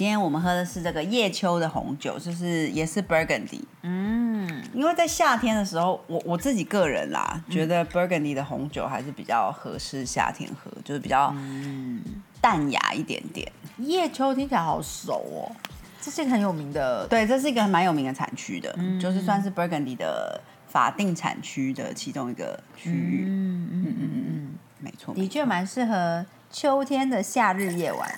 今天我们喝的是这个叶秋的红酒，就是也是 Burgundy。嗯，因为在夏天的时候，我我自己个人啦，觉得 Burgundy 的红酒还是比较合适夏天喝，就是比较淡雅一点点。叶秋听起来好熟哦，这是一个很有名的，对，这是一个蛮有名的产区的，就是算是 Burgundy 的法定产区的其中一个区域。嗯嗯嗯嗯嗯，没错，的确蛮适合秋天的夏日夜晚。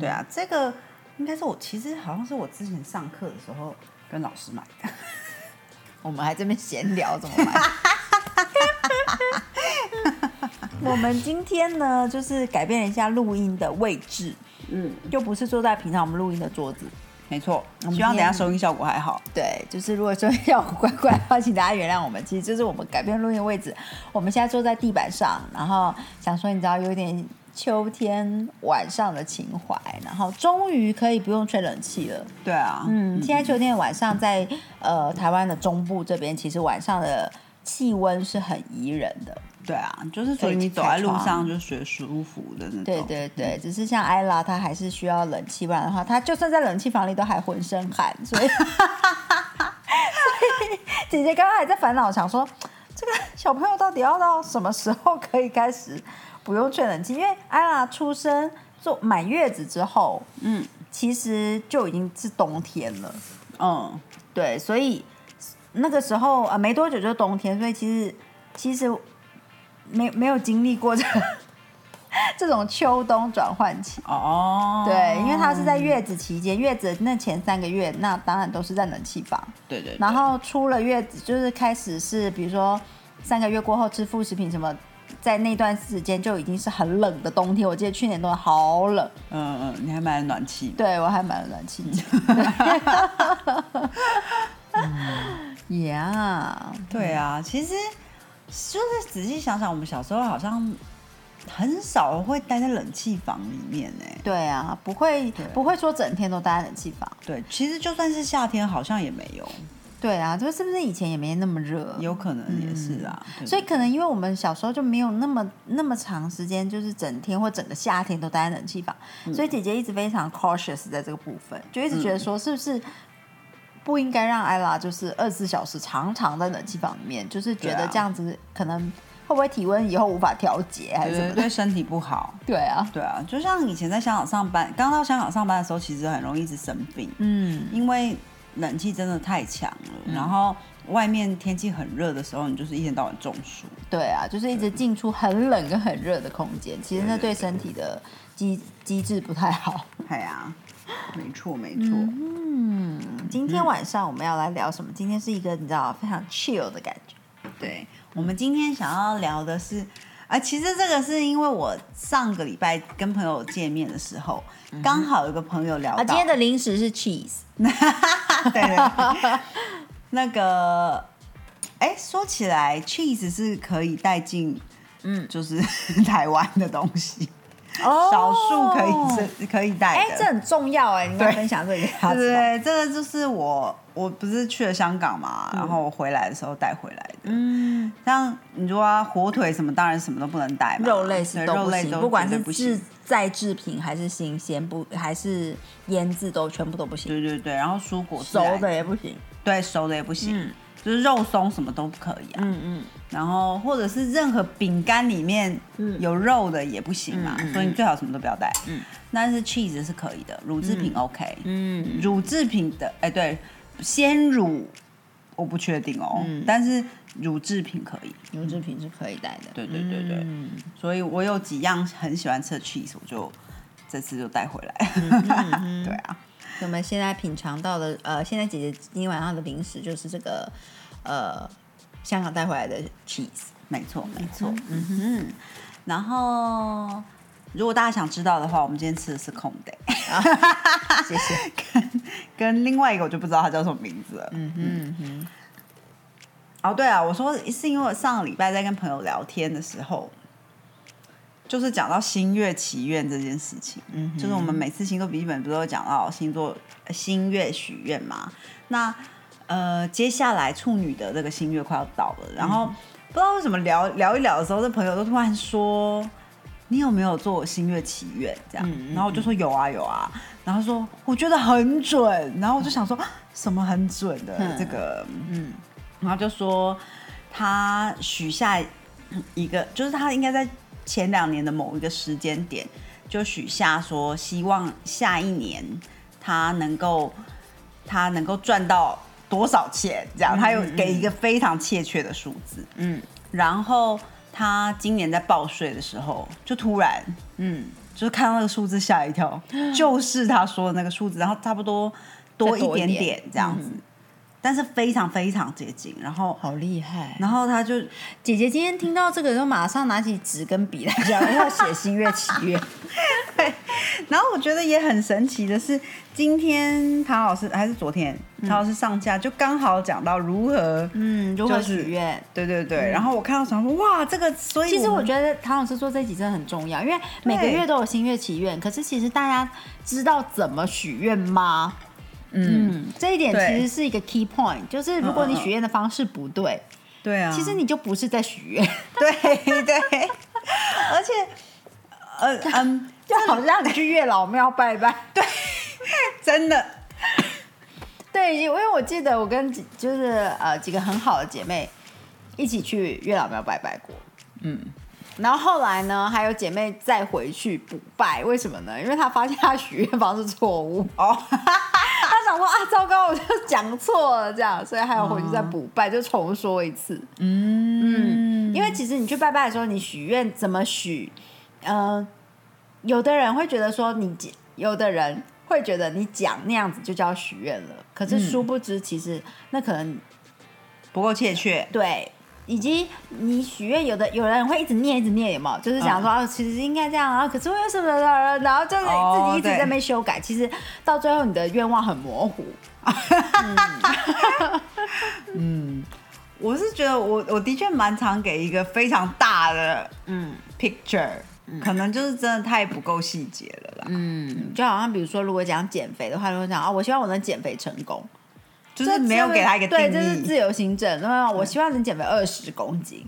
对啊，这个应该是我其实好像是我之前上课的时候跟老师买的。我们还这边闲聊怎么买？我们今天呢，就是改变了一下录音的位置，嗯，又不是坐在平常我们录音的桌子。没错，我们希望等下收音效果还好。对，就是如果说要乖乖的话，请大家原谅我们。其实就是我们改变录音位置，我们现在坐在地板上，然后想说，你知道有点秋天晚上的情怀，然后终于可以不用吹冷气了。对啊，嗯，现在秋天晚上在呃台湾的中部这边，其实晚上的气温是很宜人的。对啊，就是所以你走在路上就觉得舒服的那种。对对对，只是像艾拉，她还是需要冷气，不然的话，她就算在冷气房里都还浑身汗，所以，所以姐姐刚刚还在烦恼，想说这个小朋友到底要到什么时候可以开始不用吹冷气？因为艾拉出生坐满月子之后，嗯其实就已经是冬天了，嗯，对，所以那个时候啊、呃没多久就是冬天，所以其实其实没没有经历过这个 这种秋冬转换期。哦，对，因为他是在月子期间，月子那前三个月，那当然都是在冷气房。对对，对然后出了月子，就是开始是比如说三个月过后吃副食品什么，在那段时间就已经是很冷的冬天。我记得去年冬天好冷，嗯嗯，你还买了暖气？对我还买了暖气。呀，对啊，其实就是仔细想想，我们小时候好像很少会待在冷气房里面呢。对啊，不会不会说整天都待在冷气房。对，其实就算是夏天，好像也没有，对啊，就是不是以前也没那么热？有可能也是啊。对。所以可能因为我们小时候就没有那么那么长时间，就是整天或整个夏天都待在冷气房，嗯。所以姐姐一直非常 cautious 在这个部分，就一直觉得说是不是不应该让艾拉就是二十四小时常常在冷气房里面，就是觉得这样子可能会不会体温以后无法调节还是什么？对身体不好。对啊，对啊，就像以前在香港上班，刚到香港上班的时候，其实很容易一直生病，嗯，因为冷气真的太强了，然后外面天气很热的时候，你就是一天到晚中暑。对啊，就是一直进出很冷跟很热的空间，其实那对身体的机机制不太好。哎呀，没错没错。嗯，今天晚上我们要来聊什么？今天是一个你知道非常 chill 的感觉。对，我们今天想要聊的是，啊，其实这个是因为我上个礼拜跟朋友见面的时候，刚好有个朋友聊到，啊，今天的零食是 cheese。对对对，那个，哎，说起来，cheese 是可以带进，嗯，就是 台湾的东西，哦。少数可以是可以带哎、的。这很重要哎，你应该对分享这个对对。对，这个就是我，我不是去了香港嘛，然后我回来的时候带回来的。嗯，像你说啊，火腿什么，当然什么都不能带嘛，肉类是对都不行，肉类不管是制再制品还是新鲜不还是腌制都全部都不行，对对对，然后蔬果熟的也不行。对熟的也不行，嗯就是肉松什么都不可以啊。嗯嗯，然后或者是任何饼干里面有肉的也不行嘛，所以你最好什么都不要带。嗯。但是 cheese 是可以的，乳制品 OK，、嗯。乳制品的哎对，鲜乳我不确定哦，嗯。但是乳制品可以。乳制品是可以带的。对对对对，嗯。所以我有几样很喜欢吃的 cheese，我就这次就带回来。嗯。对啊，我们现在品尝到的，呃，现在姐姐今天晚上的零食就是这个，呃，香港带回来的 cheese。没错没错，嗯哼。然后如果大家想知道的话，我们今天吃的是空的，谢谢。跟跟另外一个我就不知道它叫什么名字了。嗯哼嗯哦，对啊，我说是因为我上个礼拜在跟朋友聊天的时候，就是讲到星月祈愿这件事情。嗯，就是我们每次星座笔记本不是都讲到星座星月许愿嘛？那呃，接下来处女的这个新月快要到了，然后不知道为什么聊聊一聊的时候，这朋友都突然说：“你有没有做新月祈愿？”这样，然后我就说有啊有啊，然后说我觉得很准，然后我就想说什么很准的这个嗯。然后就说他许下一个，就是他应该在前两年的某一个时间点就许下说，希望下一年他能够他能够赚到多少钱，这样他有给一个非常切确的数字。嗯，然后他今年在报税的时候，就突然嗯，就是看到那个数字吓一跳，就是他说的那个数字，然后差不多多一点点这样子。但是非常非常接近，然后好厉害，然后他就姐姐今天听到这个，就马上拿起纸跟笔来讲，要写新月祈愿。对，然后我觉得也很神奇的是，今天唐老师还是昨天唐老师上架，就刚好讲到如何嗯如何许愿，对对对。然后我看到想说哇，这个所以其实我觉得唐老师做这集真的很重要，因为每个月都有新月祈愿，可是其实大家知道怎么许愿吗？嗯，这一点其实是一个 key point，就是如果你许愿的方式不对，对啊，其实你就不是在许愿，对对，而且呃嗯，就好像你去月老庙拜拜，对，真的，对，因为我记得我跟就是呃几个很好的姐妹一起去月老庙拜拜过，嗯。然后后来呢，还有姐妹再回去补拜，为什么呢？因为她发现她许愿方式错误哦，她想说啊，糟糕，我就讲错了这样，所以还要回去再补拜，就重说一次。嗯嗯，因为其实你去拜拜的时候，你许愿怎么许？嗯，有的人会觉得说你，有的人会觉得你讲那样子就叫许愿了，可是殊不知，其实那可能不够切确。对。以及你许愿，有的有人会一直念一直念，有没有？就是想说啊，其实应该这样啊，可是为什么？然后就是自己一直在那边修改，其实到最后你的愿望很模糊。嗯，我是觉得我我的确蛮常给一个非常大的嗯 picture，可能就是真的太不够细节了啦。嗯，就好像比如说，如果讲减肥的话，就会讲啊，我希望我能减肥成功。就是没有给他一个对，这是自由行政。那么我希望能减肥二十公斤，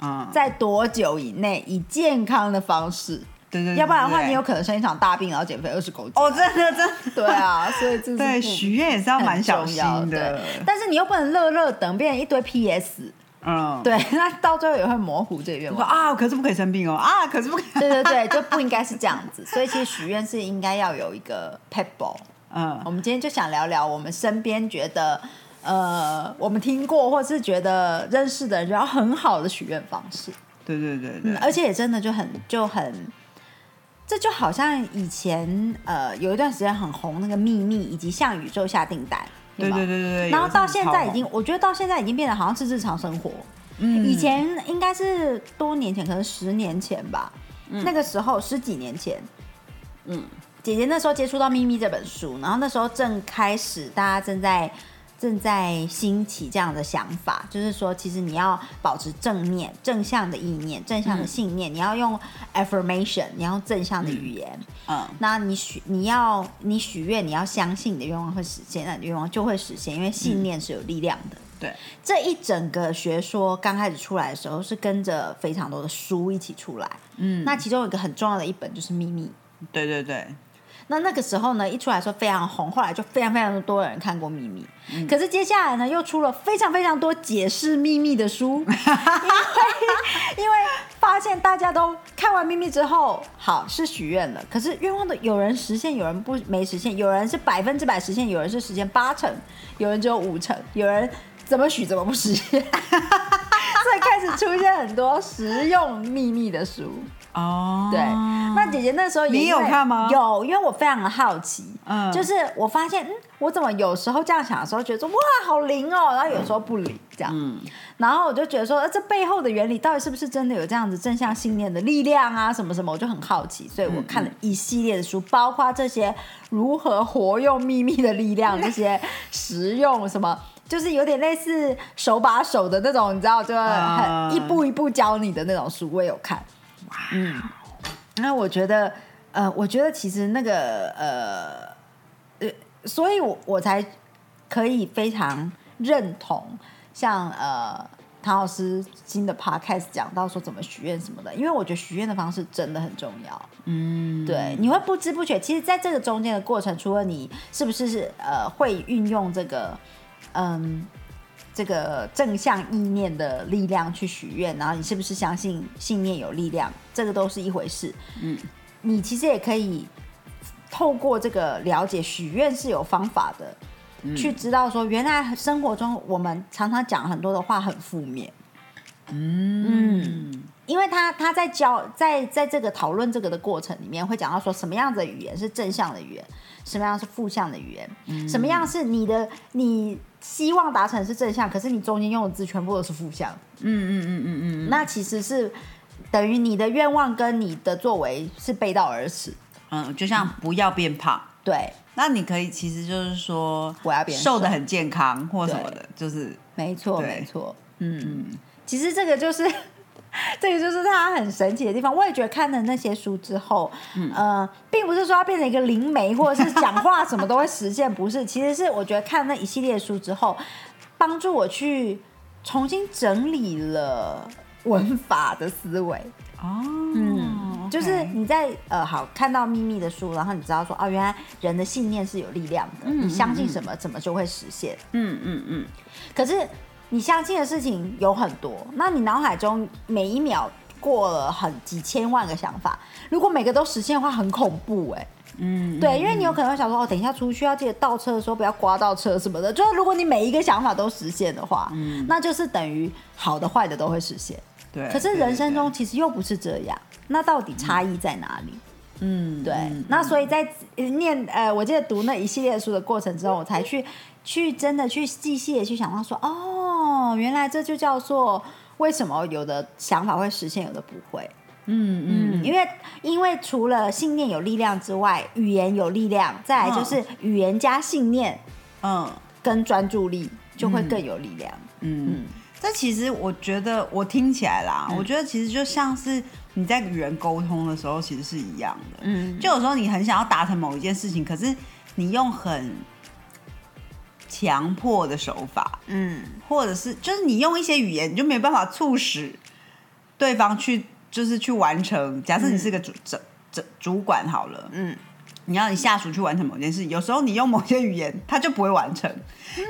嗯，在多久以内以健康的方式，对对，要不然的话你有可能生一场大病，然后减肥二十公斤。哦，真的真的，对啊，所以这对许愿也是要蛮小心的。但是你又不能乐乐等，变成一堆 PS，嗯，对，那到最后也会模糊这个愿望。啊，可是不可以生病哦，啊，可是不可以。对对对，就不应该是这样子。所以其实许愿是应该要有一个 pebble。嗯，我们今天就想聊聊我们身边觉得，呃，我们听过或是觉得认识的人，然后很好的许愿方式。对对对对，而且也真的就很就很，这就好像以前呃有一段时间很红那个秘密，以及向宇宙下订单。对对对对对。然后到现在已经，我觉得到现在已经变得好像是日常生活。嗯。以前应该是多年前，可能十年前吧。嗯。那个时候十几年前。嗯。姐姐那时候接触到《咪咪》这本书，然后那时候正开始，大家正在正在兴起这样的想法，就是说，其实你要保持正面、正向的意念、正向的信念，你要用 affirmation，你要用正向的语言。嗯，那你许你要你许愿，你要相信你的愿望会实现，那你的愿望就会实现，因为信念是有力量的。对，这一整个学说刚开始出来的时候，是跟着非常多的书一起出来。嗯，那其中有一个很重要的一本就是《秘密》。对对对。那那个时候呢，一出来说非常红，后来就非常非常多人看过《秘密》，可是接下来呢，又出了非常非常多解释秘密的书，因为 因为发现大家都看完《秘密》之后，好是许愿了，可是愿望的有人实现，有人不没实现，有人是百分之百实现，有人是实现八成，有人只有五成，有人怎么许怎么不实现，所以开始出现很多实用秘密的书。哦，对，那姐姐那时候你有看吗？有，因为我非常的好奇，嗯，就是我发现，嗯，我怎么有时候这样想的时候，觉得说哇，好灵哦，然后有时候不灵，这样，嗯，然后我就觉得说，呃这背后的原理到底是不是真的有这样子正向信念的力量啊，什么什么，我就很好奇，所以我看了一系列的书，包括这些如何活用秘密的力量，这些实用什么。就是有点类似手把手的那种，你知道，就啊很一步一步教你的那种书，我也有看。嗯，那我觉得，呃，我觉得其实那个，呃，呃，所以我我才可以非常认同，像呃。唐老师新的 podcast 讲到说怎么许愿什么的，因为我觉得许愿的方式真的很重要。嗯，对，你会不知不觉，其实在这个中间的过程，除了你是不是是呃会运用这个嗯这个正向意念的力量去许愿，然后你是不是相信信念有力量，这个都是一回事。嗯，你其实也可以透过这个了解许愿是有方法的。去知道说，原来生活中我们常常讲很多的话很负面。嗯，因为他他在教在在这个讨论这个的过程里面，会讲到说什么样子的语言是正向的语言，什么样是负向的语言，什么样是你的你希望达成是正向，可是你中间用的字全部都是负向。嗯嗯嗯嗯嗯，那其实是等于你的愿望跟你的作为是背道而驰。嗯，就像不要变胖。对，那你可以其实就是说，我要变瘦。的很健康或什么的，就是没错对。没错，嗯，其实这个就是 这个就是它很神奇的地方。我也觉得看了那些书之后，呃，并不是说要变成一个灵媒或者是讲话什么都会实现，不是，其实是我觉得看那一系列书之后，帮助我去重新整理了文法的思维。哦，嗯，就是你在呃好看到秘密的书，然后你知道说哦，原来人的信念是有力量的，你相信什么，怎么就会实现。嗯嗯嗯，可是你相信的事情有很多，那你脑海中每一秒过了很几千万个想法，如果每个都实现的话，很恐怖哎、嗯，对，因为你有可能会想说，哦，等一下出去要记得倒车的时候不要刮到车什么的。就是如果你每一个想法都实现的话，那就是等于好的坏的都会实现。对。可是人生，中其实又不是这样，那到底差异在哪里？嗯，对，嗯那所以在念呃，我记得读那一系列书的过程之后，我才去去真的去细细的去想到说，哦，原来这就叫做为什么有的想法会实现，有的不会。嗯嗯，因为因为除了信念有力量之外，语言有力量，再来就是语言加信念嗯。跟专注力就会更有力量。嗯，这其实我觉得我听起来啦，我觉得其实就像是你在与人沟通的时候，其实是一样的。嗯，就有时候你很想要达成某一件事情，可是你用很强迫的手法，嗯。或者是就是你用一些语言，你就没办法促使对方去，就是去完成。假设你是个主主主主管好了，嗯，你要你下属去完成某件事，有时候你用某些语言，他就不会完成；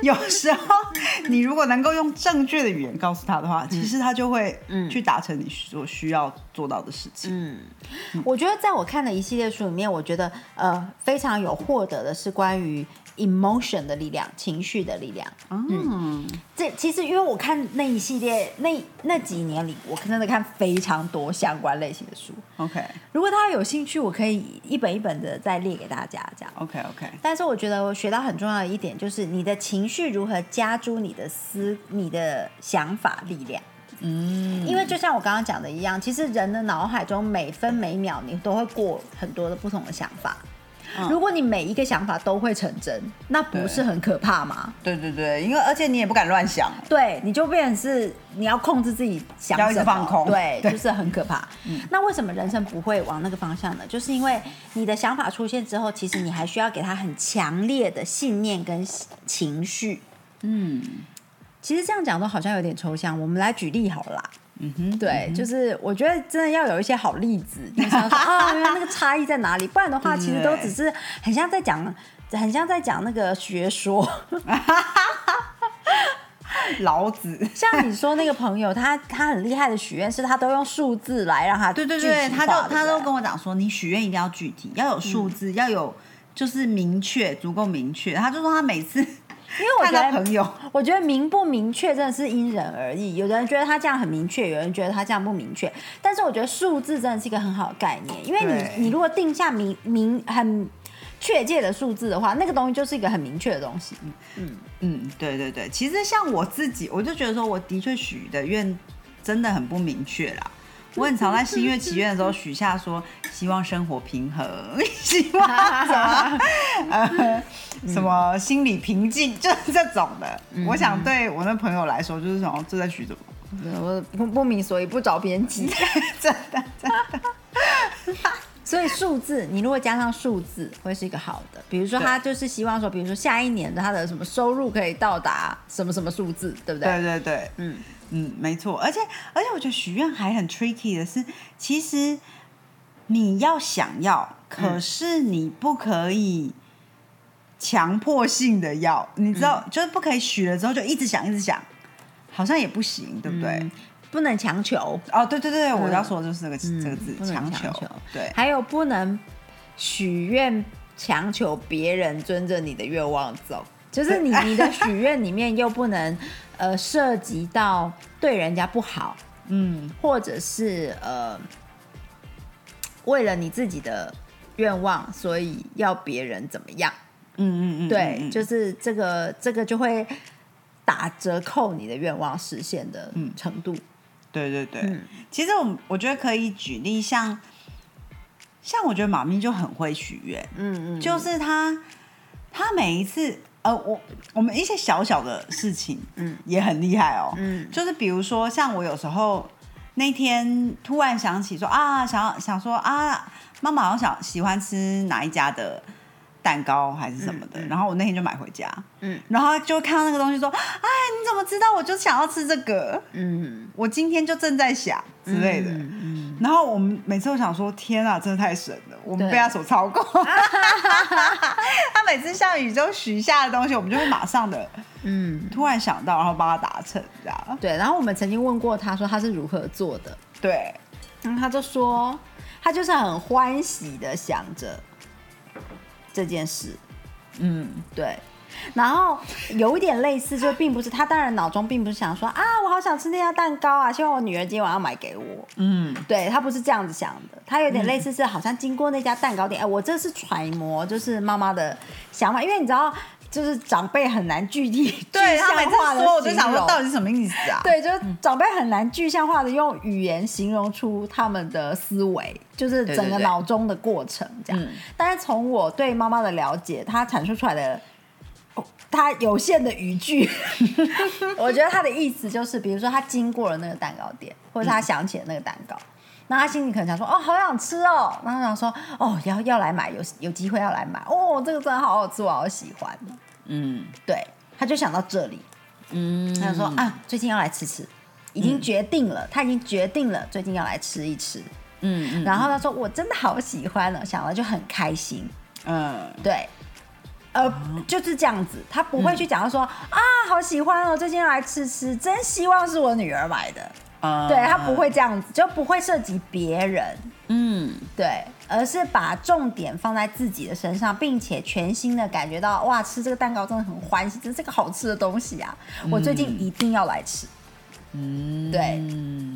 有时候你如果能够用正确的语言告诉他的话，其实他就会去达成你所需要做到的事情。嗯，我觉得在我看的一系列书里面，我觉得呃非常有获得的是关于 emotion 的力量，情绪的力量。嗯，这其实因为我看那一系列那那几年里，我真的看非常多相关类型的书。OK 如果大家有兴趣，我可以一本一本的再列给大家这样。OK OK，但是我觉得我学到很重要的一点就是你的情绪如何加诸你的思、你的想法力量。嗯，因为就像我刚刚讲的一样，其实人的脑海中每分每秒你都会过很多的不同的想法。嗯如果你每一个想法都会成真，那不是很可怕吗？对对对，因为而且你也不敢乱想。对，你就变成是你要控制自己想要放空对，对就是很可怕。那为什么人生不会往那个方向呢？就是因为你的想法出现之后，其实你还需要给他很强烈的信念跟情绪。嗯其实这样讲都好像有点抽象，我们来举例好了啦。嗯哼，对，就是我觉得真的要有一些好例子，你想说啊，原来那个差异在哪里？不然的话，其实都只是很像在讲，很像在讲那个学说。老子。像你说那个朋友，他他很厉害的许愿是，他都用数字来让他对对对，他就他都跟我讲说，你许愿一定要具体，要有数字，要有就是明确，足够明确。他就说他每次因为我看觉得朋友，我觉得明不明确真的是因人而异，有的人觉得他这样很明确，有人觉得他这样不明确。但是我觉得数字真的是一个很好的概念，因为你你如果定下明明很确切的数字的话，那个东西就是一个很明确的东西。嗯，对对对，其实像我自己，我就觉得说，我的确许的愿真的很不明确啦。我很常在新月祈愿的时候许下说，希望生活平衡，希望什么呃什么心理平静，就是这种的。我想对我那朋友来说，就是什么这在许什么？我不不明所以，不找编辑。真的真的。所以数字，你如果加上数字，会是一个好的。比如说，他就是希望说，比如说下一年的他的什么收入可以到达什么什么数字，对不对？对对对，嗯嗯，没错。而且而且，我觉得许愿还很 tricky 的是，其实你要想要，可是你不可以强迫性的要，你知道，就是不可以许了之后就一直想一直想，好像也不行，对不对？不能强求哦，对对对，我要说的就是这个这个字，强求。对，还有不能许愿强求别人遵着你的愿望走，就是你你的许愿里面又不能呃涉及到对人家不好，嗯，或者是呃为了你自己的愿望，所以要别人怎么样？嗯嗯嗯，对，就是这个这个就会打折扣你的愿望实现的程度。对对对，其实我我觉得可以举例，像像我觉得马咪就很会许愿，嗯嗯，就是他他每一次呃，我我们一些小小的事情，嗯，也很厉害哦，嗯，就是比如说像我有时候那天突然想起说啊，想要想说啊，妈妈好像想喜欢吃哪一家的。蛋糕还是什么的，然后我那天就买回家，嗯，然后就看到那个东西说：“哎，你怎么知道？我就想要吃这个，嗯，我今天就正在想之类的。”嗯，然后我们每次都想说：“天啊，真的太神了！我们被他所操控。”他每次向宇宙许下的东西，我们就会马上的，嗯，突然想到，然后帮他达成，这样。对，然后我们曾经问过他说他是如何做的，对，然后他就说他就是很欢喜的想着。这件事，嗯，对，然后有一点类似，就并不是他当然脑中并不是想说啊，我好想吃那家蛋糕啊，希望我女儿今天晚上买给我，嗯，对他不是这样子想的，他有点类似是好像经过那家蛋糕店，哎，我这是揣摩，就是妈妈的想法，因为你知道。就是长辈很难具体具象化的我就想说到底是什么意思啊？对，就是长辈很难具象化的用语言形容出他们的思维，就是整个脑中的过程这样。但是从我对妈妈的了解，她阐述出来的她有限的语句，我觉得他的意思就是，比如说他经过了那个蛋糕店，或者他想起了那个蛋糕，那他心里可能想说：“哦，好想吃哦。”然后想说：“哦，要要来买，有有机会要来买。哦，这个真的好好吃，我好喜欢。”嗯，对，他就想到这里，嗯，他就说啊，最近要来吃吃，已经决定了，他已经决定了，最近要来吃一吃，嗯，然后他说我真的好喜欢了，想了就很开心，嗯，对，呃，就是这样子，他不会去讲说啊，好喜欢哦，最近要来吃吃，真希望是我女儿买的，啊，对他不会这样子，就不会涉及别人，嗯，对。而是把重点放在自己的身上，并且全新的感觉到哇，吃这个蛋糕真的很欢喜，这是个好吃的东西啊！我最近一定要来吃。嗯，对，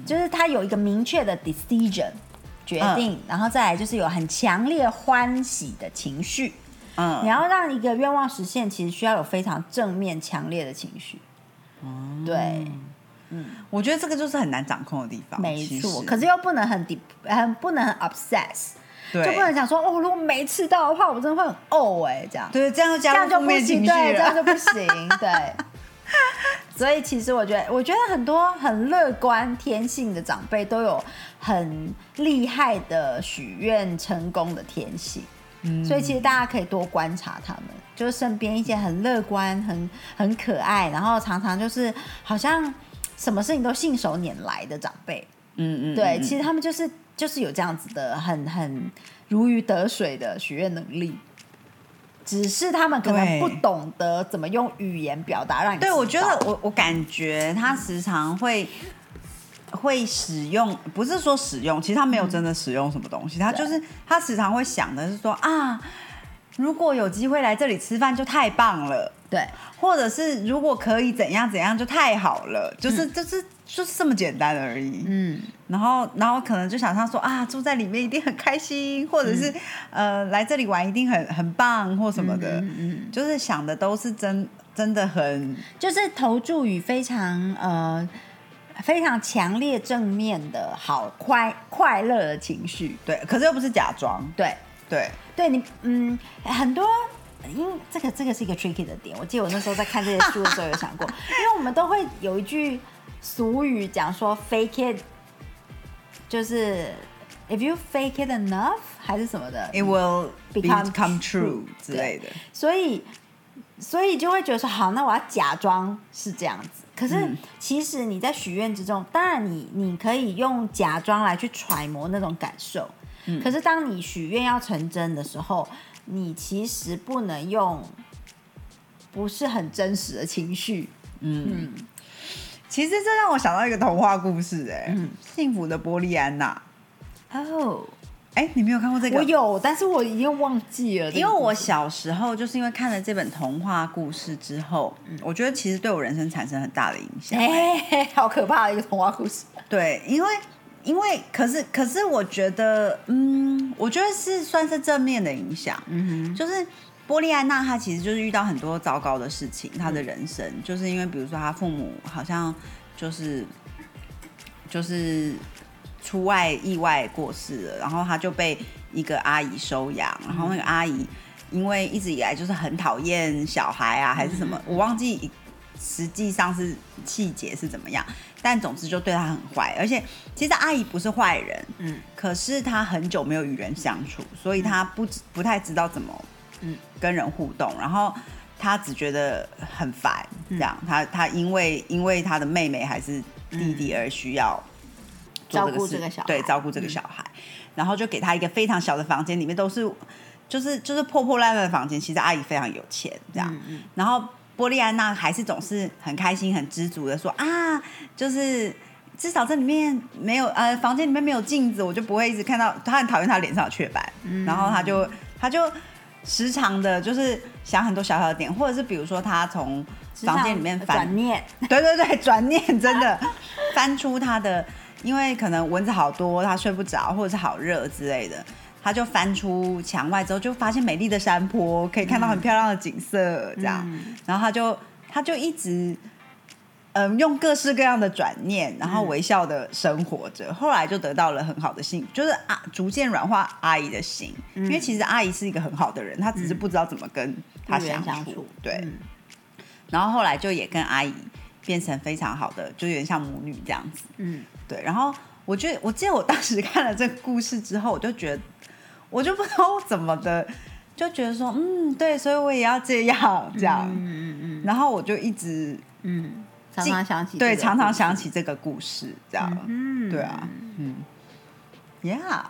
就是他有一个明确的 decision 决定，然后再来就是有很强烈欢喜的情绪。嗯，你要让一个愿望实现，其实需要有非常正面、强烈的情绪。嗯，对，嗯，我觉得这个就是很难掌控的地方。没错，可是又不能很 deep，很不能很 obsess。就不能想说哦，如果没吃到的话，我真的会很呕哎，这样。对，这样这样就不行，对，这样就不行，对。所以其实我觉得，我觉得很多很乐观天性的长辈都有很厉害的许愿成功的天性，嗯，所以其实大家可以多观察他们，就是身边一些很乐观、很很可爱，然后常常就是好像什么事情都信手拈来的长辈，嗯嗯，对，其实他们就是。就是有这样子的很很如鱼得水的许愿能力，只是他们可能不懂得怎么用语言表达，让你对我觉得我我感觉他时常会会使用，不是说使用，其实他没有真的使用什么东西，他就是他时常会想的是说啊，如果有机会来这里吃饭就太棒了，对，或者是如果可以怎样怎样就太好了，就是就是。就是这么简单而已，嗯，然后，然后可能就想象说啊，住在里面一定很开心，或者是呃，来这里玩一定很很棒或什么的，嗯，就是想的都是真真的很，就是投注于非常呃非常强烈正面的好快快乐的情绪。对，可是又不是假装，对，对，对你，嗯，很多，因为这个这个是一个 tricky 的点。我记得我那时候在看这些书的时候有想过，因为我们都会有一句俗语讲说 fake it，就是 if you fake it enough 还是什么的，it will Become true true 之类的。所以所以就会觉得说，好，那我要假装是这样子。可是嗯其实你在许愿之中，当然你你可以用假装来去揣摩那种感受。嗯可是当你许愿要成真的时候，你其实不能用不是很真实的情绪。嗯其实这让我想到一个童话故事、哎、嗯幸福的波利安娜。哦，哎、你没有看过这个？我有，但是我已经忘记了因为我小时候就是因为看了这本童话故事之后，我觉得其实对我人生产生很大的影响。哎、好可怕的一个童话故事。对，因为因为可是可是我觉得，嗯，我觉得是算是正面的影响。嗯哼就是波利安娜她其实就是遇到很多糟糕的事情，她的人生就是因为比如说她父母好像就是就是出外意外过世了，然后他就被一个阿姨收养，然后那个阿姨因为一直以来就是很讨厌小孩啊，还是什么，我忘记实际上是细节是怎么样，但总之就对他很坏，而且其实阿姨不是坏人，嗯可是她很久没有与人相处，所以她不知不太知道怎么嗯。跟人互动，然后她只觉得很烦，嗯。这样，她她因为因为她的妹妹还是弟弟而需要做照顾事这个小孩对，照顾这个小孩，然后就给他一个非常小的房间，里面都是就是就是破破烂烂的房间，其实阿姨非常有钱，这样，然后波利安娜还是总是很开心、很知足的说啊，就是至少这里面没有呃，房间里面没有镜子，我就不会一直看到。她很讨厌她脸上有雀斑，嗯。然后她就她就时常的就是想很多小小的点，或者是比如说她从房间里面翻转念，对对对，转念真的翻出他的，因为可能蚊子好多，他睡不着，或者是好热之类的，他就翻出墙外之后，就发现美丽的山坡，可以看到很漂亮的景色，这样，嗯然后他就他就一直。嗯，用各式各样的转念，然后微笑的生活着。后来就得到了很好的幸福，就是啊，逐渐软化阿姨的心。因为其实阿姨是一个很好的人，她只是不知道怎么跟她相处。相处对，嗯然后后来就也跟阿姨变成非常好的，就有点像母女这样子。嗯，对，然后我觉得，我记得我当时看了这个故事之后，我就觉得，我就不知道怎么的，就觉得说，嗯，对，所以我也要这样这样。嗯嗯嗯然后我就一直嗯，常常想起对，常常想，起这个故事，这样。嗯，对啊，嗯，Yeah，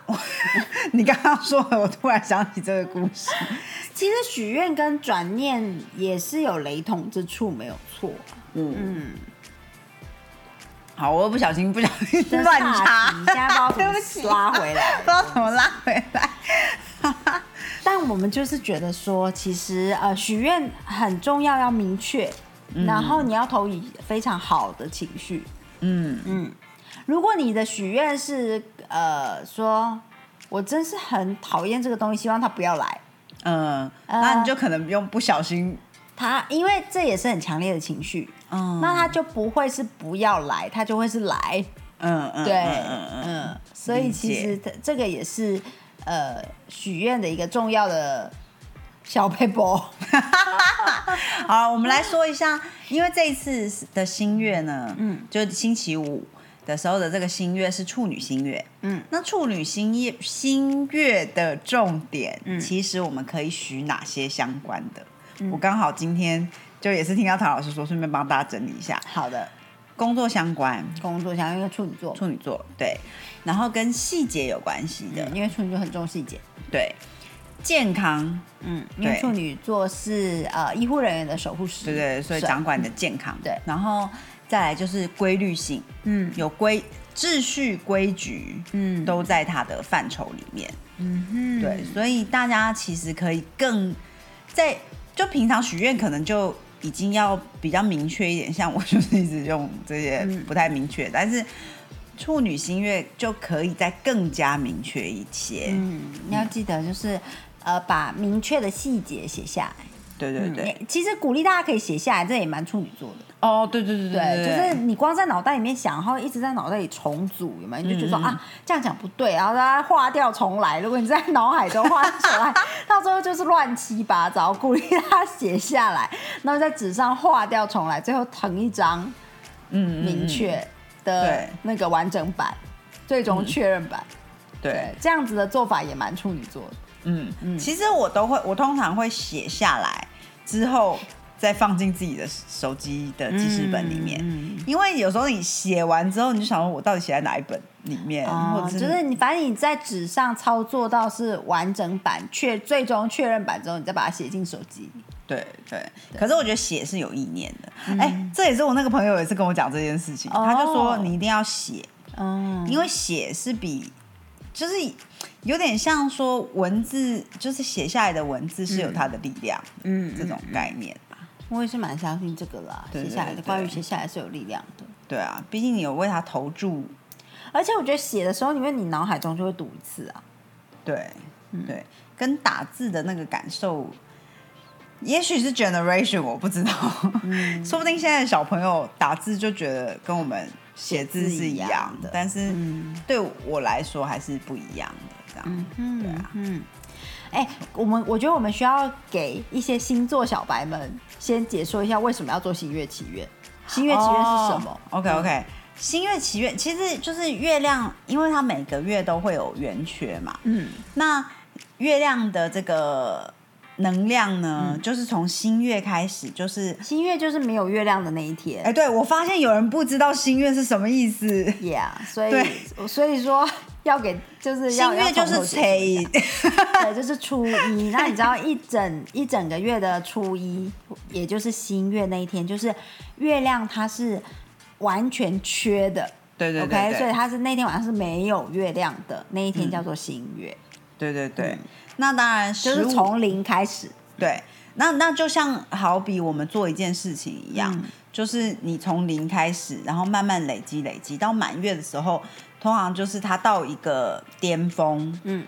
你刚刚说的，我突然想起这个故事。其实许愿跟转念也是有雷同之处，没有错。嗯，嗯，好，我又不小心不小心真乱岔插 对不起拉回来 不知。道怎么拉回来。但我们就是觉得说，其实呃，许愿很重要，要明确，然后你要投以非常好的情绪。嗯，嗯，如果你的许愿是呃说，我真是很讨厌这个东西，希望它不要来。嗯，呃那你就可能用不小心，他因为这也是很强烈的情绪，嗯，那他就不会是不要来，他就会是来。嗯嗯，对，嗯嗯所以其解实这这个也是呃许愿的一个重要的小 paper。好，我们来说一下，因为这一次的新月呢，嗯，就是星期五的时候的这个新月是处女新月，嗯，那处女新月新月的重点，嗯。其实我们可以许哪些相关的？我刚好今天就也是听到唐老师说，顺便帮大家整理一下，好的，工作相关，工作相关因为处女座，处女座对，然后跟细节有关系的，因为处女座很重细节。对，健康，嗯，因为对处女座是呃医护人员的守护神，对对，所以掌管你的健康，对。然后再来就是规律性，嗯。有规秩序规矩，嗯。都在它的范畴里面。嗯哼。对，所以大家其实可以更在就平常许愿，可能就已经要比较明确一点。像我就是一直用这些嗯不太明确，但是处女星月就可以再更加明确一些。嗯，你要记得就是呃把明确的细节写下来。对对对，嗯其实鼓励大家可以写下来，这也蛮处女座的。哦，对对对对，就是你光在脑袋里面想，然后一直在脑袋里重组，有没有？你就觉得说、嗯啊，这样讲不对，然后大家划掉重来。如果你在脑海中划掉重来，到最后就是乱七八糟。鼓励大家写下来，然后在纸上划掉重来，最后腾一张明确的那个完整版，最终确认版。对对，这样子的做法也蛮处女座的。嗯嗯，其实我都会，我通常会写下来之后再放进自己的手机的记事本里面，嗯因为有时候你写完之后，你就想说我到底写在哪一本里面，或哦，者就是你，反正你在纸上操作到是完整版确最终确认版之后，你再把它写进手机。里。对。对。可是我觉得写是有意念的，哎、这也是我那个朋友也是跟我讲这件事情，哦。他就说你一定要写，嗯，因为写是比就是有点像说文字，就是写下来的文字是有它的力量，嗯这种概念吧。我也是蛮相信这个啦，写下来的对关于写下来是有力量的。对啊，毕竟你有为他投注，而且我觉得写的时候，因为你脑海中就会读一次啊。对，对，跟打字的那个感受，也许是 generation，我不知道，说不定现在的小朋友打字就觉得跟我们写字是一样的，但是对我来说还是不一样的，这样，嗯对啊，嗯。哎、我们我觉得我们需要给一些星座小白们先解说一下为什么要做星月祈愿。星月祈愿是什么？o k OK，星月祈愿其实就是月亮，因为它每个月都会有圆缺嘛，嗯，那月亮的这个能量呢，嗯就是从新月开始，就是新月就是没有月亮的那一天。哎、对我发现有人不知道新月是什么意思。Yeah，所以所以说要给就是新要月就是谁，谁？对，就是初一。那你知道一整一整个月的初一，也就是新月那一天，就是月亮它是完全缺的。对对 OK，对对所以它是那天晚上是没有月亮的，那一天叫做新月，对对对。那当然，嗯就是从零开始。对，那那就像好比我们做一件事情一样，嗯就是你从零开始，然后慢慢累积累积到满月的时候，通常就是它到一个巅峰，嗯，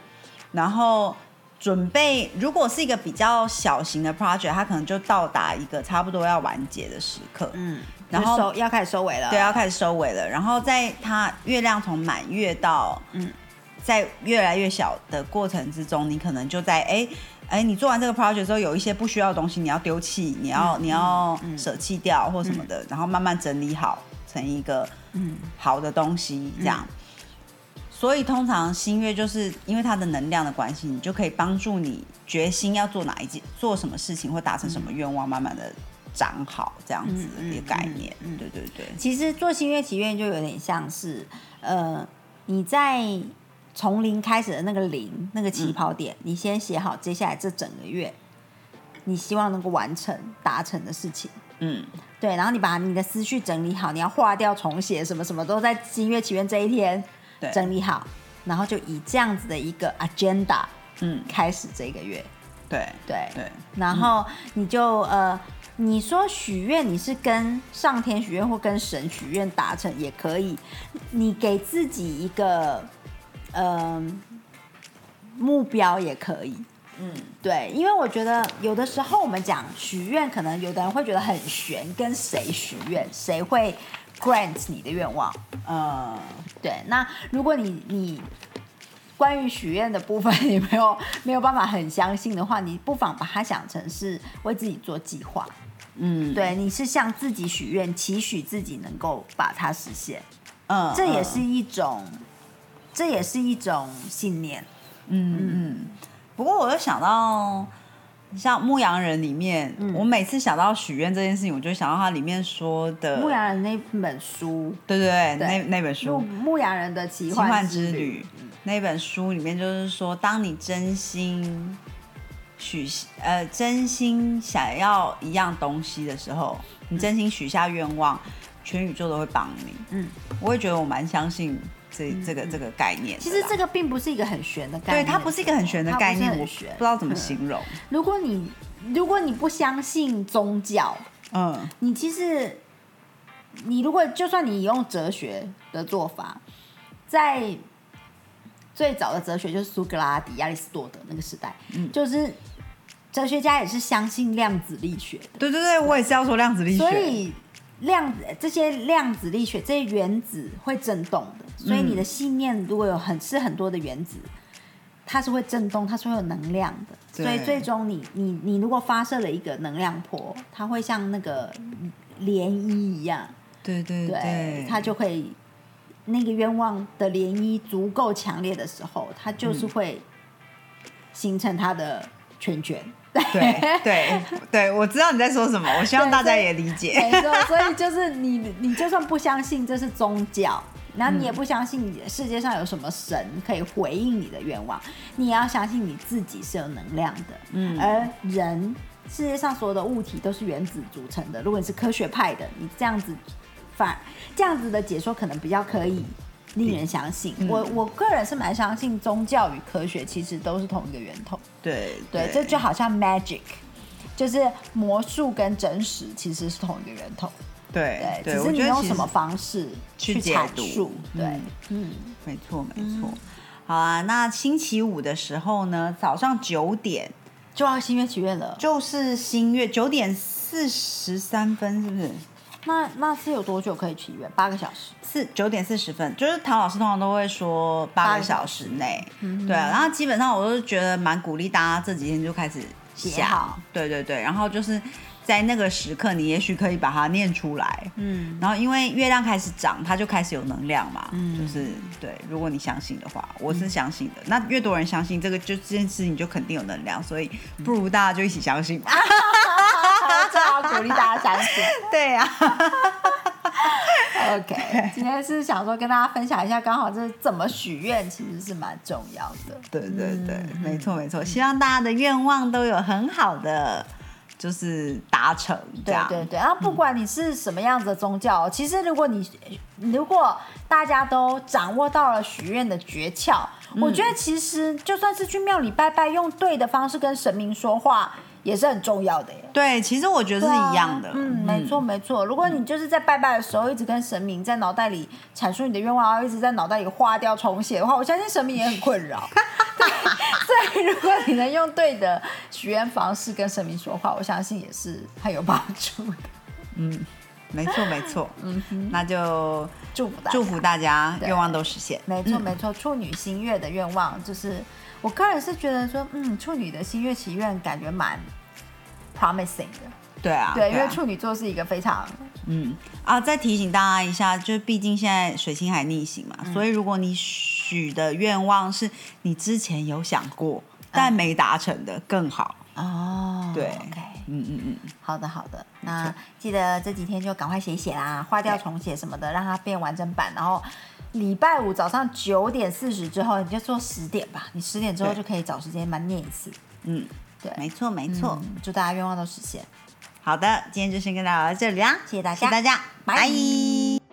然后准备如果是一个比较小型的 project，它可能就到达一个差不多要完结的时刻，嗯，然后收要开始收尾了。对，要开始收尾了。然后在它月亮从满月到嗯，在越来越小的过程之中，你可能就在哎哎，你做完这个 project 之后，有一些不需要的东西你要丢弃，你要、你要舍弃掉或什么的，然后慢慢整理好成一个嗯好的东西，这样。所以通常新月就是因为它的能量的关系，你就可以帮助你决心要做哪一件、做什么事情或达成什么愿望，慢慢的长好这样子的一个概念。对对对，其实做新月祈愿就有点像是，呃，你在从零开始的那个零那个起跑点，你先写好接下来这整个月你希望能够完成达成的事情。嗯，对，然后你把你的思绪整理好，你要划掉重写，什么什么都在新月祈愿这一天对整理好，然后就以这样子的一个 agenda 嗯，开始这个月。对对，对。然后你就呃，你说许愿，你是跟上天许愿或跟神许愿达成也可以，你给自己一个呃目标也可以。嗯，对，因为我觉得有的时候我们讲许愿，可能有的人会觉得很悬，跟谁许愿，谁会 grant 你的愿望？呃，对，那如果你你关于许愿的部分你没有没有办法很相信的话，你不妨把它想成是为自己做计划。嗯，对，你是向自己许愿，期许自己能够把它实现，嗯，这也是嗯一种，这也是一种信念。嗯。嗯。不过我又想到，像《牧羊人》里面，我每次想到许愿这件事情，我就想到它里面说的牧羊人那本书，对对对，对。那那本牧书牧羊人的奇奇幻幻之旅。旅，那本书里面就是说，当你真心许呃真心想要一样东西的时候，你真心许下愿望，全宇宙都会帮你。嗯，我也觉得我蛮相信这这个这个概念。其实这个并不是一个很玄的概念。对念，它不是一个很玄的概念，我不知道怎么嗯形容。如果你如果你不相信宗教，嗯。你其实你如果就算你用哲学的做法，在最早的哲学就是苏格拉底、亚里士多德那个时代，嗯。就是哲学家也是相信量子力学的，对对对，我也是要说量子力学。所以量子这些量子力学这些原子会震动的，所以你的信念如果有很是很多的原子，它是会震动，它是会有能量的。所以最终你你你如果发射了一个能量波，它会像那个涟漪一样，对对对，它就会那个愿望的涟漪足够强烈的时候，它就是会形成它的圈圈。对对对，我知道你在说什么，我希望大家也理解。没错，所以就是你，你就算不相信这是宗教，然后你也不相信世界上有什么神可以回应你的愿望，你也要相信你自己是有能量的。嗯，而人世界上所有的物体都是原子组成的。如果你是科学派的，你这样子反这样子的解说可能比较可以令人相信。我我个人是蛮相信宗教与科学其实都是同一个源头。对对，这就好像 magic，就是魔术跟真实其实是同一个源头。对对，只是你用什么方式去阐述。对，嗯，没错没错。好啊，那星期五的时候呢，早上九点就要新月祈愿了。就是新月九点四十三分，是不是？那那是有多久可以祈愿？八个小时。四九点四十分，就是唐老师通常都会说八个小时内，对啊。然后基本上我都是觉得蛮鼓励大家这几天就开始想写好，对对对。然后就是在那个时刻，你也许可以把它念出来，嗯，然后因为月亮开始长，它就开始有能量嘛，就是对。如果你相信的话，我是相信的。那越多人相信这个，就这件事情就肯定有能量，所以不如大家就一起相信吧。最好鼓励大家相信。对呀、OK，今天是想说跟大家分享一下，刚好这怎么许愿其实是蛮重要的。对对对，没错没错，希望大家的愿望都有很好的就是达成，对对对，然后不管你是什么样子的宗教，其实如果你如果大家都掌握到了许愿的诀窍，我觉得其实就算是去庙里拜拜，用对的方式跟神明说话，也是很重要的耶。对，其实我觉得是一样的，嗯，没错没错。如果你就是在拜拜的时候一直跟神明在脑袋里阐述你的愿望，然后一直在脑袋里划掉重写的话，我相信神明也很困扰。对，所以如果你能用对的许愿方式跟神明说话，我相信也是很有帮助的。嗯没错没错，嗯哼，那就祝福大家，祝福大家对愿望都实现，没错没错，处女星月的愿望就是，我个人是觉得说，嗯，处女的心月祈愿感觉蛮 promising 的。对啊，对，因为啊。处女座是一个非常嗯。啊，再提醒大家一下，就是毕竟现在水星还逆行嘛，嗯。所以如果你许的愿望是你之前有想过但没达成的，更好。哦，对，OK，嗯嗯嗯，好的好的，那记得这几天就赶快写一写啦，划掉重写什么的，让它变完整版，然后。礼拜五早上九点四十之后，你就做十点吧。你十点之后就可以找时间慢念一次。嗯，对没错没错。嗯祝大家愿望都实现。好的，今天就先跟大家聊到这里啦，谢谢大家谢谢大家，拜拜